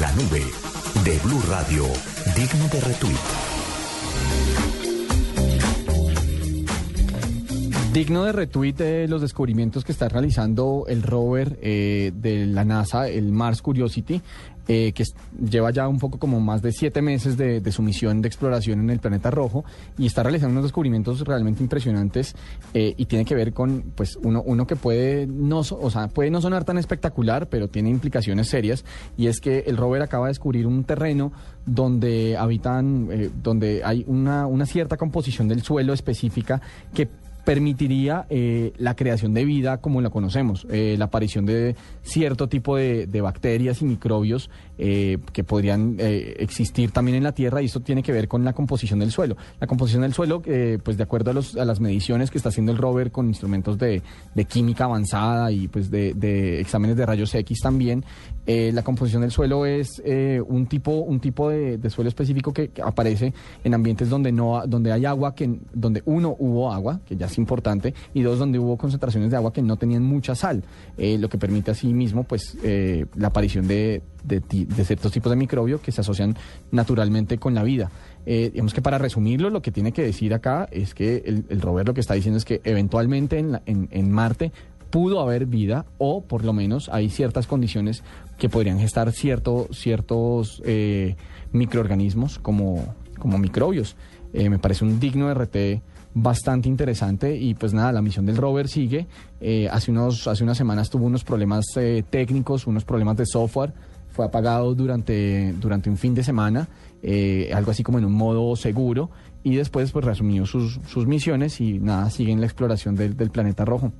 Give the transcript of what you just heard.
La nube de Blue Radio, digno de retweet. Digno de retweet eh, los descubrimientos que está realizando el rover eh, de la NASA, el Mars Curiosity, eh, que lleva ya un poco como más de siete meses de, de su misión de exploración en el planeta rojo y está realizando unos descubrimientos realmente impresionantes eh, y tiene que ver con pues uno, uno que puede no, o sea, puede no sonar tan espectacular, pero tiene implicaciones serias y es que el rover acaba de descubrir un terreno donde habitan, eh, donde hay una, una cierta composición del suelo específica que permitiría eh, la creación de vida como la conocemos, eh, la aparición de cierto tipo de, de bacterias y microbios eh, que podrían eh, existir también en la Tierra y esto tiene que ver con la composición del suelo. La composición del suelo, eh, pues de acuerdo a, los- las mediciones que está haciendo el rover con instrumentos de, química avanzada y pues de, exámenes de rayos X también, la composición del suelo es un tipo, un tipo de, suelo específico que, que aparece en ambientes donde no, donde hay agua, que, donde uno hubo agua, que ya importante, y dos donde hubo concentraciones de agua que no tenían mucha sal, eh, lo que permite así mismo pues eh, la aparición de, de ciertos tipos de microbios que se asocian naturalmente con la vida. Eh, digamos que para resumirlo, lo que tiene que decir acá es que el, rover lo que está diciendo es que eventualmente en, la- en- en Marte pudo haber vida o por lo menos hay ciertas condiciones que podrían gestar cierto, ciertos eh, microorganismos como, como microbios. Eh, me parece un digno RT bastante interesante y pues nada, la misión del rover sigue. Eh, hace, unos, hace unas semanas tuvo unos problemas eh, técnicos, unos problemas de software. Fue apagado durante, durante un fin de semana, eh, algo así como en un modo seguro, y después pues reasumió sus, sus misiones y nada, sigue en la exploración del planeta rojo.